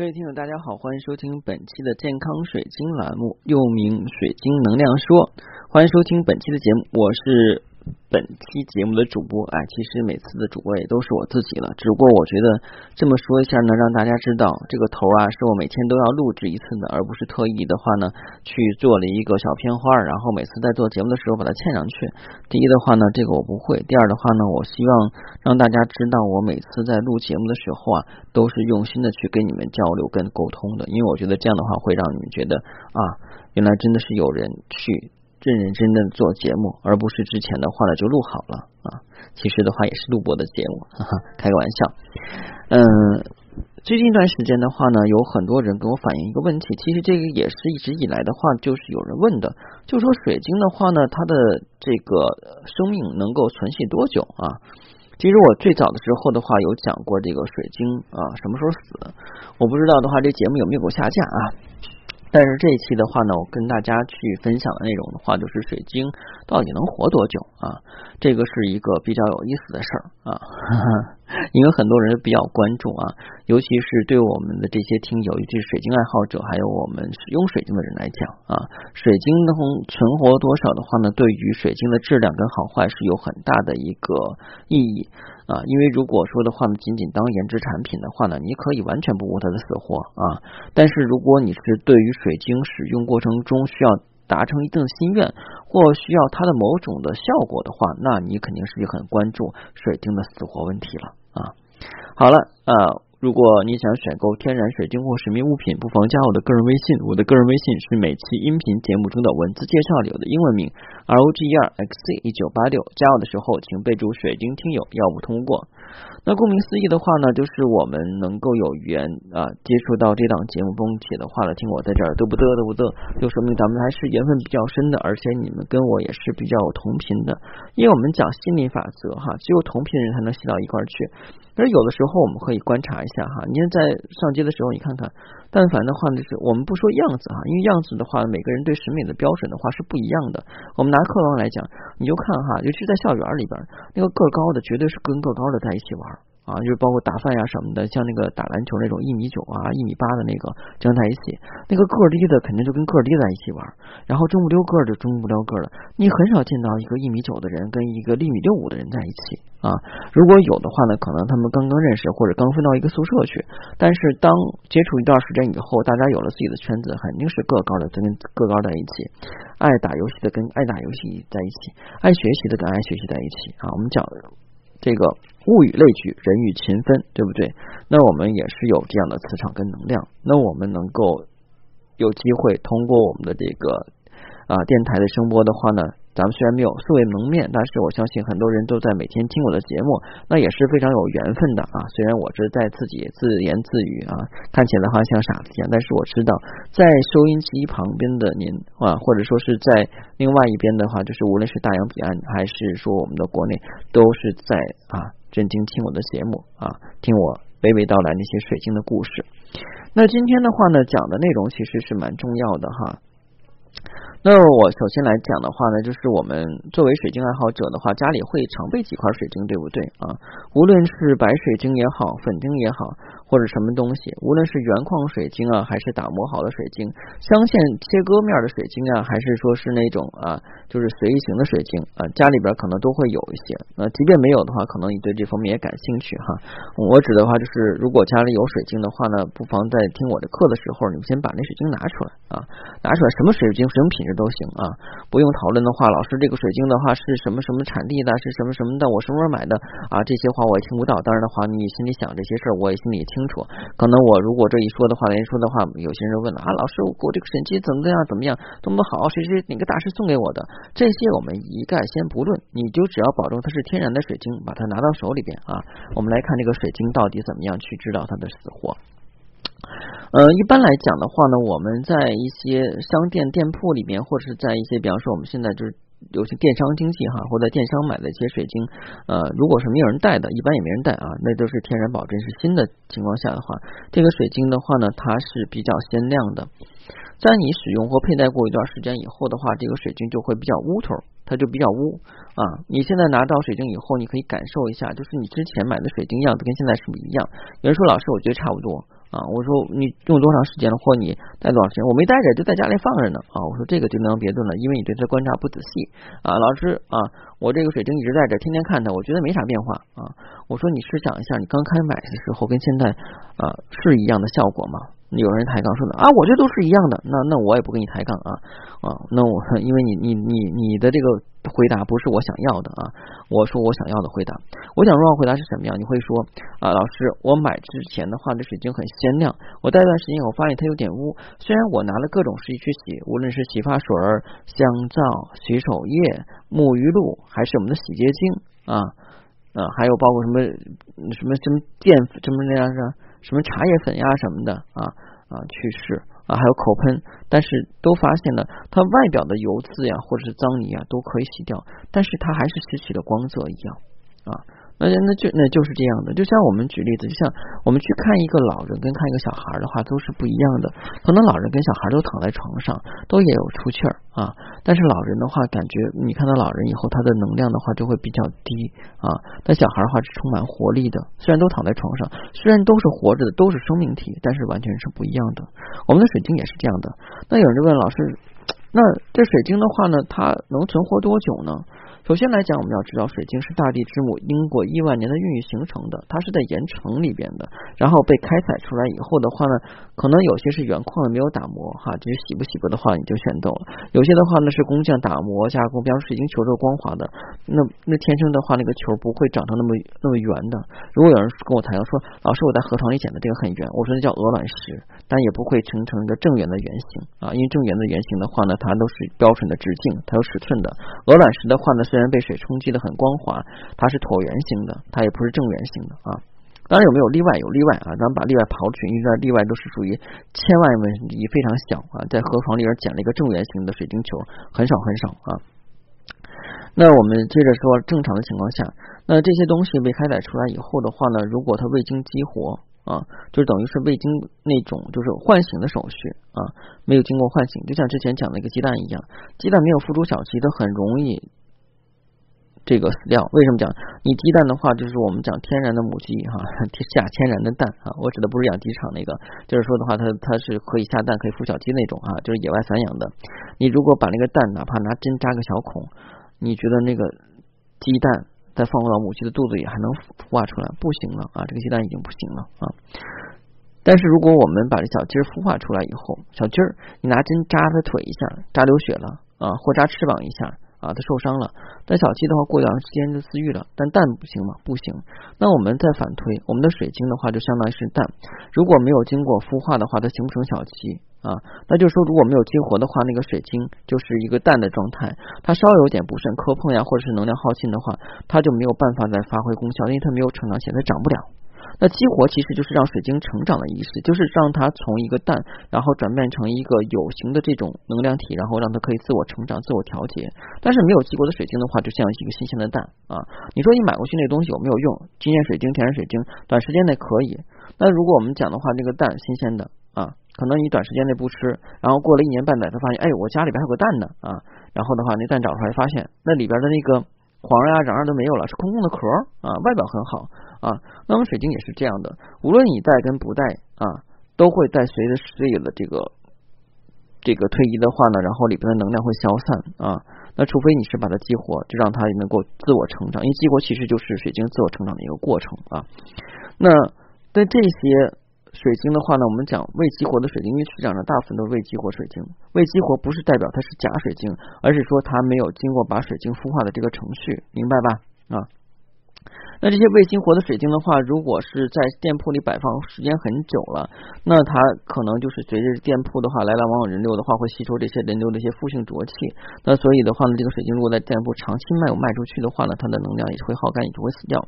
各位听众，大家好，欢迎收听本期的健康水晶栏目，又名水晶能量说。欢迎收听本期的节目，我是。本期节目的主播，哎，其实每次的主播也都是我自己了，只不过我觉得这么说一下呢，让大家知道这个头啊，是我每天都要录制一次的，而不是特意的话呢去做了一个小片花，然后每次在做节目的时候把它嵌上去。第一的话呢，这个我不会；第二的话呢，我希望让大家知道，我每次在录节目的时候啊，都是用心的去跟你们交流跟沟通的，因为我觉得这样的话会让你们觉得啊，原来真的是有人去。认认真真做节目，而不是之前的话呢就录好了啊。其实的话也是录播的节目，哈哈，开个玩笑。嗯，最近一段时间的话呢，有很多人跟我反映一个问题，其实这个也是一直以来的话，就是有人问的，就说水晶的话呢，它的这个生命能够存续多久啊？其实我最早的时候的话有讲过这个水晶啊什么时候死，我不知道的话这节目有没有给我下架啊？但是这一期的话呢，我跟大家去分享的内容的话，就是水晶到底能活多久啊？这个是一个比较有意思的事儿啊。因为很多人比较关注啊，尤其是对我们的这些听友，以及水晶爱好者，还有我们使用水晶的人来讲啊，水晶能存活多少的话呢？对于水晶的质量跟好坏是有很大的一个意义啊。因为如果说的话呢，仅仅当颜值产品的话呢，你可以完全不顾它的死活啊。但是如果你是对于水晶使用过程中需要达成一定心愿，或需要它的某种的效果的话，那你肯定是很关注水晶的死活问题了。啊，好了，呃，如果你想选购天然水晶或神秘物品，不妨加我的个人微信。我的个人微信是每期音频节目中的文字介绍里有的英文名 R O G E R X C 一九八六。加我的时候，请备注“水晶听友”，要不通过。那顾名思义的话呢，就是我们能够有缘啊接触到这档节目，并且的话呢，听我在这儿嘚不嘚嘚不嘚，就说明咱们还是缘分比较深的，而且你们跟我也是比较有同频的，因为我们讲心理法则哈，只有同频人才能吸到一块儿去。而有的时候我们可以观察一下哈，您在上街的时候，你看看，但凡的话呢，是我们不说样子哈，因为样子的话，每个人对审美的标准的话是不一样的。我们拿客观来讲，你就看哈，尤其是在校园里边，那个个高的绝对是跟个高的在一起玩。啊，就是包括打饭呀什么的，像那个打篮球那种一米九啊、一米八的那个将在一起，那个个儿低的肯定就跟个儿低在一起玩，然后中不溜个的中不溜个的，你很少见到一个一米九的人跟一个一米六五的人在一起啊。如果有的话呢，可能他们刚刚认识或者刚分到一个宿舍去，但是当接触一段时间以后，大家有了自己的圈子，肯定是个高的跟个高在一起，爱打游戏的跟爱打游戏在一起，爱学习的跟爱学习在一起啊。我们讲这个。物以类聚，人以群分，对不对？那我们也是有这样的磁场跟能量。那我们能够有机会通过我们的这个啊电台的声波的话呢？咱们虽然没有素未谋面，但是我相信很多人都在每天听我的节目，那也是非常有缘分的啊。虽然我是在自己自言自语啊，看起来好像像傻子一样，但是我知道在收音机旁边的您啊，或者说是在另外一边的话，就是无论是大洋彼岸还是说我们的国内，都是在啊认真听我的节目啊，听我娓娓道来那些水晶的故事。那今天的话呢，讲的内容其实是蛮重要的哈。那我首先来讲的话呢，就是我们作为水晶爱好者的话，家里会常备几块水晶，对不对啊？无论是白水晶也好，粉晶也好。或者什么东西，无论是原矿水晶啊，还是打磨好的水晶，镶嵌切割面的水晶啊，还是说是那种啊，就是随意型的水晶啊，家里边可能都会有一些。那即便没有的话，可能你对这方面也感兴趣哈。我指的话就是，如果家里有水晶的话呢，不妨在听我的课的时候，你们先把那水晶拿出来啊，拿出来，什么水晶、什么品质都行啊，不用讨论的话，老师这个水晶的话是什么什么产地的，是什么什么的，我什么时候买的啊？这些话我也听不到。当然的话，你心里想这些事儿，我也心里也听。清楚，可能我如果这一说的话，人说的话，有些人问了啊，老师，我这个神机怎么怎么样，怎么样，多么好，谁谁哪个大师送给我的？这些我们一概先不论，你就只要保证它是天然的水晶，把它拿到手里边啊。我们来看这个水晶到底怎么样去知道它的死活。呃，一般来讲的话呢，我们在一些商店店铺里面，或者是在一些，比方说我们现在就是。有些电商经济哈，或者电商买的一些水晶，呃，如果是没有人带的，一般也没人带啊，那都是天然保真是新的情况下的话，这个水晶的话呢，它是比较鲜亮的。在你使用或佩戴过一段时间以后的话，这个水晶就会比较乌头，它就比较乌啊。你现在拿到水晶以后，你可以感受一下，就是你之前买的水晶样子跟现在是不是一样？有人说老师，我觉得差不多啊，我说你用多长时间了，或你待多长时间？我没待着，就在家里放着呢啊。我说这个就能别论了，因为你对它观察不仔细啊。老师啊，我这个水晶一直在这，天天看它，我觉得没啥变化啊。我说你试想一下，你刚开买的时候跟现在啊是一样的效果吗？有人抬杠说的啊，我这都是一样的，那那我也不跟你抬杠啊啊，那我因为你你你你的这个回答不是我想要的啊，我说我想要的回答，我想要回答是什么样？你会说啊，老师，我买之前的话，这水晶很鲜亮，我戴一段时间，我发现它有点污，虽然我拿了各种试剂去洗，无论是洗发水、香皂、洗手液、沐浴露，还是我们的洗洁精啊啊，还有包括什么什么什么淀粉什么那样是。什么茶叶粉呀什么的啊啊去试啊还有口喷，但是都发现了，它外表的油渍呀或者是脏泥啊都可以洗掉，但是它还是失去了光泽一样啊。那那就那就是这样的，就像我们举例子，就像我们去看一个老人跟看一个小孩的话，都是不一样的。可能老人跟小孩都躺在床上，都也有出气儿啊。但是老人的话，感觉你看到老人以后，他的能量的话就会比较低啊。但小孩的话是充满活力的，虽然都躺在床上，虽然都是活着的，都是生命体，但是完全是不一样的。我们的水晶也是这样的。那有人就问老师，那这水晶的话呢，它能存活多久呢？首先来讲，我们要知道水晶是大地之母，经过亿万年的孕育形成的，它是在岩层里边的，然后被开采出来以后的话呢，可能有些是原矿的，没有打磨哈，就是洗不洗不的话，你就选斗了。有些的话呢是工匠打磨加工，比方水晶球是光滑的，那那天生的话那个球不会长成那么那么圆的。如果有人跟我谈说，老师我在河床里捡的这个很圆，我说那叫鹅卵石，但也不会形成一个正圆的圆形啊，因为正圆的圆形的话呢，它都是标准的直径，它有尺寸的。鹅卵石的话呢，虽然被水冲击的很光滑，它是椭圆形的，它也不是正圆形的啊。当然有没有例外？有例外啊，咱们把例外刨去，因为例外都是属于千万分之一，非常小啊。在河床里边捡了一个正圆形的水晶球，很少很少啊。那我们接着说，正常的情况下，那这些东西被开采出来以后的话呢，如果它未经激活啊，就等于是未经那种就是唤醒的手续啊，没有经过唤醒，就像之前讲的一个鸡蛋一样，鸡蛋没有孵出小鸡，它很容易。这个死掉，为什么讲？你鸡蛋的话，就是我们讲天然的母鸡哈，下天然的蛋啊。我指的不是养鸡场那个，就是说的话，它它是可以下蛋，可以孵小鸡那种啊，就是野外散养的。你如果把那个蛋，哪怕拿针扎个小孔，你觉得那个鸡蛋再放到母鸡的肚子里还能孵化出来？不行了啊，这个鸡蛋已经不行了啊。但是如果我们把这小鸡孵化出来以后，小鸡儿你拿针扎它腿一下，扎流血了啊，或扎翅膀一下。啊，它受伤了。但小鸡的话，过一段时间就自愈了。但蛋不行吗？不行。那我们再反推，我们的水晶的话，就相当于是蛋。如果没有经过孵化的话，它形不成小鸡啊。那就是说，如果没有激活的话，那个水晶就是一个蛋的状态。它稍微有点不慎磕碰呀，或者是能量耗尽的话，它就没有办法再发挥功效，因为它没有成长起来，它长不了。那激活其实就是让水晶成长的意思，就是让它从一个蛋，然后转变成一个有形的这种能量体，然后让它可以自我成长、自我调节。但是没有激活的水晶的话，就像一个新鲜的蛋啊！你说你买过去那东西有没有用？经验水晶、天然水晶，短时间内可以。那如果我们讲的话，那个蛋新鲜的啊，可能你短时间内不吃，然后过了一年半载，才发现，哎，我家里边还有个蛋呢啊！然后的话，那蛋找出来，发现那里边的那个黄呀、瓤啊都没有了，是空空的壳啊，外表很好。啊，那么水晶也是这样的，无论你戴跟不戴啊，都会在随着岁月的这个这个推移的话呢，然后里边的能量会消散啊。那除非你是把它激活，就让它能够自我成长，因为激活其实就是水晶自我成长的一个过程啊。那在这些水晶的话呢，我们讲未激活的水晶，因为市场上大部分都是未激活水晶，未激活不是代表它是假水晶，而是说它没有经过把水晶孵化的这个程序，明白吧？啊。那这些未激活的水晶的话，如果是在店铺里摆放时间很久了，那它可能就是随着店铺的话来来往往人流的话，会吸收这些人流的一些负性浊气。那所以的话呢，这个水晶如果在店铺长期卖有卖出去的话呢，它的能量也会耗干，也就会死掉。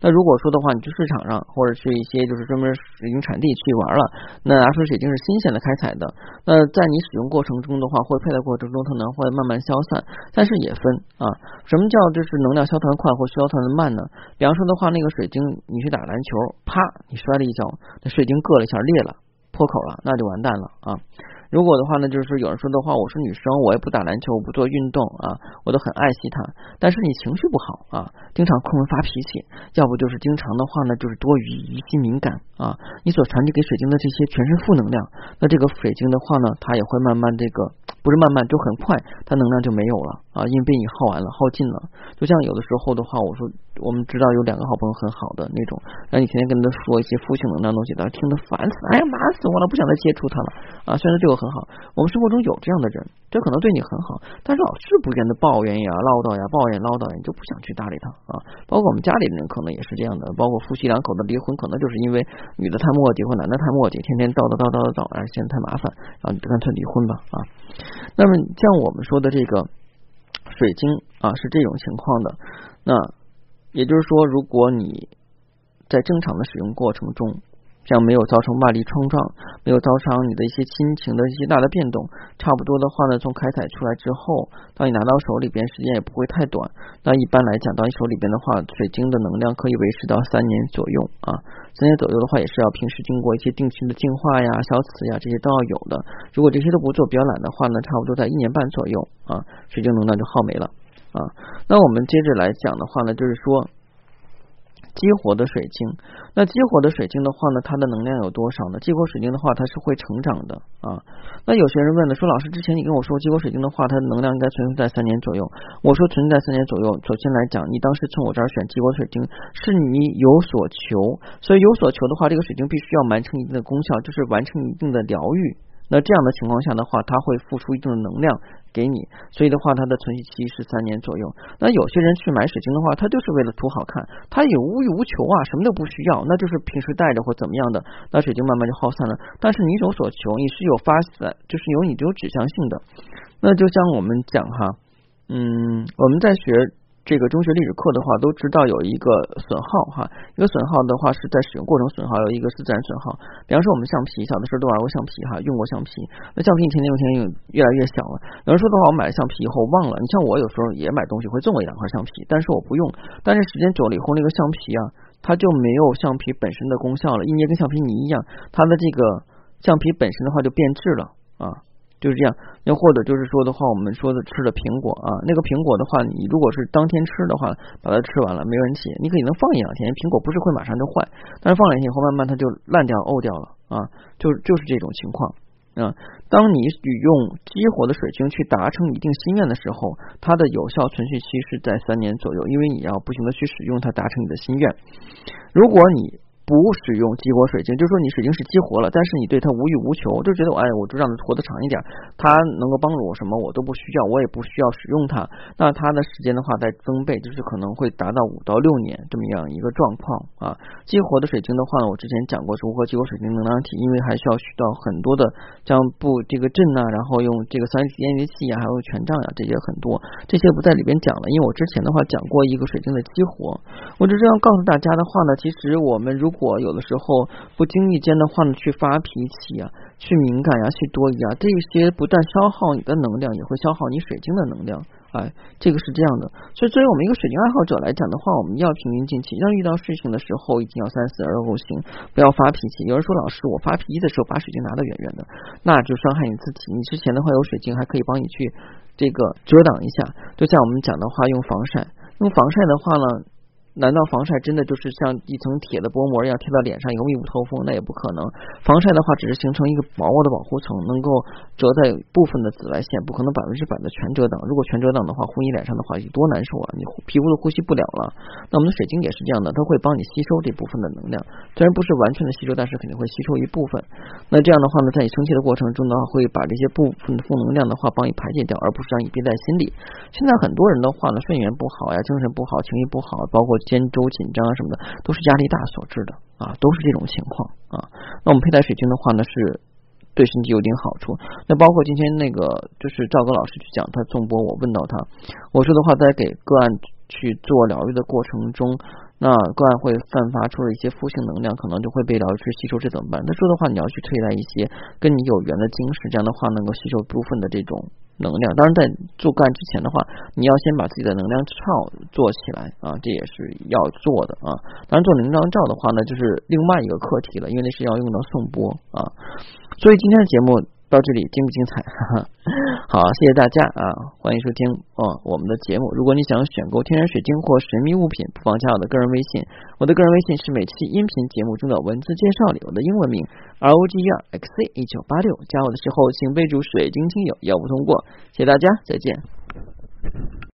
那如果说的话，你去市场上或者去一些就是专门水晶产地去玩了，那拿出水晶是新鲜的开采的，那在你使用过程中的话，或佩戴过程中，它能会慢慢消散。但是也分啊，什么叫就是能量消散的快或消散的慢呢？比方。说的话，那个水晶，你去打篮球，啪，你摔了一跤，那水晶硌了一下，裂了，破口了，那就完蛋了啊！如果的话呢，就是有人说的话，我是女生，我也不打篮球，我不做运动啊，我都很爱惜它。但是你情绪不好啊，经常空发脾气，要不就是经常的话呢，就是多于疑心敏感啊。你所传递给水晶的这些全是负能量，那这个水晶的话呢，它也会慢慢这个。不是慢慢就很快，它能量就没有了啊，因为被你耗完了、耗尽了。就像有的时候的话，我说我们知道有两个好朋友很好的那种，那你天天跟他说一些负性能量东西，他听得烦死，哎呀麻死我了，不想再接触他了啊。虽然他对我很好，我们生活中有这样的人，这可能对你很好，但是老是不断的抱怨呀、唠叨呀、抱怨唠叨呀，你就不想去搭理他啊。包括我们家里的人可能也是这样的，包括夫妻两口子离婚，可能就是因为女的太磨叽或男的太磨叽，天天叨叨叨叨叨叨，哎，嫌太麻烦，然后你就干脆离婚吧啊。那么像我们说的这个水晶啊，是这种情况的。那也就是说，如果你在正常的使用过程中，这样没有造成外力冲撞，没有造成你的一些心情的一些大的变动，差不多的话呢，从开采出来之后，当你拿到手里边，时间也不会太短。那一般来讲，到你手里边的话，水晶的能量可以维持到三年左右啊。三年左右的话，也是要平时经过一些定期的净化呀、消磁呀，这些都要有的。如果这些都不做，比较懒的话呢，差不多在一年半左右啊，水晶能量就耗没了啊。那我们接着来讲的话呢，就是说。激活的水晶，那激活的水晶的话呢，它的能量有多少呢？激活水晶的话，它是会成长的啊。那有些人问了，说老师之前你跟我说激活水晶的话，它的能量应该存在三年左右。我说存在三年左右。首先来讲，你当时从我这儿选激活水晶，是你有所求，所以有所求的话，这个水晶必须要完成一定的功效，就是完成一定的疗愈。那这样的情况下的话，它会付出一定的能量。给你，所以的话，它的存续期是三年左右。那有些人去买水晶的话，他就是为了图好看，他也无欲无求啊，什么都不需要，那就是平时戴着或怎么样的，那水晶慢慢就耗散了。但是你有所求，你是有发散，就是有你有指向性的。那就像我们讲哈，嗯，我们在学。这个中学历史课的话，都知道有一个损耗哈，一个损耗的话是在使用过程损耗，有一个是自然损耗。比方说我们橡皮，小的时候都玩过橡皮哈，用过橡皮，那橡皮你天天用，天天用，越来越小了。有人说的话，我买了橡皮以后忘了。你像我有时候也买东西会赠我一两块橡皮，但是我不用。但是时间久了以后，那个橡皮啊，它就没有橡皮本身的功效了，一捏跟橡皮泥一样，它的这个橡皮本身的话就变质了啊。就是这样，又或者就是说的话，我们说的吃的苹果啊，那个苹果的话，你如果是当天吃的话，把它吃完了没问题，你可以能放一两天，苹果不是会马上就坏，但是放两天以后，慢慢它就烂掉、沤掉了啊，就就是这种情况啊。当你使用激活的水晶去达成一定心愿的时候，它的有效存续期是在三年左右，因为你要不停的去使用它达成你的心愿。如果你不使用激活水晶，就是说你水晶是激活了，但是你对它无欲无求，就觉得哎，我就让它活得长一点，它能够帮助我什么我都不需要，我也不需要使用它。那它的时间的话在增倍，就是可能会达到五到六年这么样一个状况啊。激活的水晶的话呢，我之前讲过如何激活水晶能量体，因为还需要需到很多的像布这个阵啊，然后用这个三 D 验仪器啊，还有权杖呀，这些很多，这些不在里边讲了，因为我之前的话讲过一个水晶的激活，我就这样告诉大家的话呢，其实我们如火有的时候不经意间的话呢，去发脾气啊，去敏感呀，去多疑啊，这些不但消耗你的能量，也会消耗你水晶的能量。哎，这个是这样的。所以作为我们一个水晶爱好者来讲的话，我们要平心静气，当遇到事情的时候，一定要三思而后行，不要发脾气。有人说，老师，我发脾气的时候把水晶拿得远远的，那就伤害你自己。你之前的话有水晶，还可以帮你去这个遮挡一下。就像我们讲的话，用防晒，用防晒的话呢。难道防晒真的就是像一层铁的薄膜一样贴到脸上以后密不透风？那也不可能。防晒的话，只是形成一个薄薄的保护层，能够遮在部分的紫外线，不可能百分之百的全遮挡。如果全遮挡的话，呼你脸上的话，有多难受啊！你皮肤都呼吸不了了。那我们的水晶也是这样的，它会帮你吸收这部分的能量，虽然不是完全的吸收，但是肯定会吸收一部分。那这样的话呢，在你生气的过程中呢，会把这些部分的负能量的话帮你排解掉，而不是让你憋在心里。现在很多人的话呢，睡眠不好呀，精神不好，情绪不好，包括。肩周紧张啊什么的，都是压力大所致的啊，都是这种情况啊。那我们佩戴水晶的话呢，是对身体有点好处。那包括今天那个，就是赵哥老师去讲他纵播，我问到他，我说的话，在给个案去做疗愈的过程中，那个案会散发出了一些负性能量，可能就会被疗愈师吸收，这怎么办？他说的话，你要去佩戴一些跟你有缘的晶石，这样的话能够吸收部分的这种。能量，当然在做干之前的话，你要先把自己的能量罩做起来啊，这也是要做的啊。当然做能量罩的话呢，就是另外一个课题了，因为那是要用到送波啊。所以今天的节目。到这里精不精彩？好，谢谢大家啊，欢迎收听哦我们的节目。如果你想选购天然水晶或神秘物品，不妨加我的个人微信，我的个人微信是每期音频节目中的文字介绍里我的英文名 R O G E R X C 一九八六。加我的时候请备注水晶听友，要不通过。谢谢大家，再见。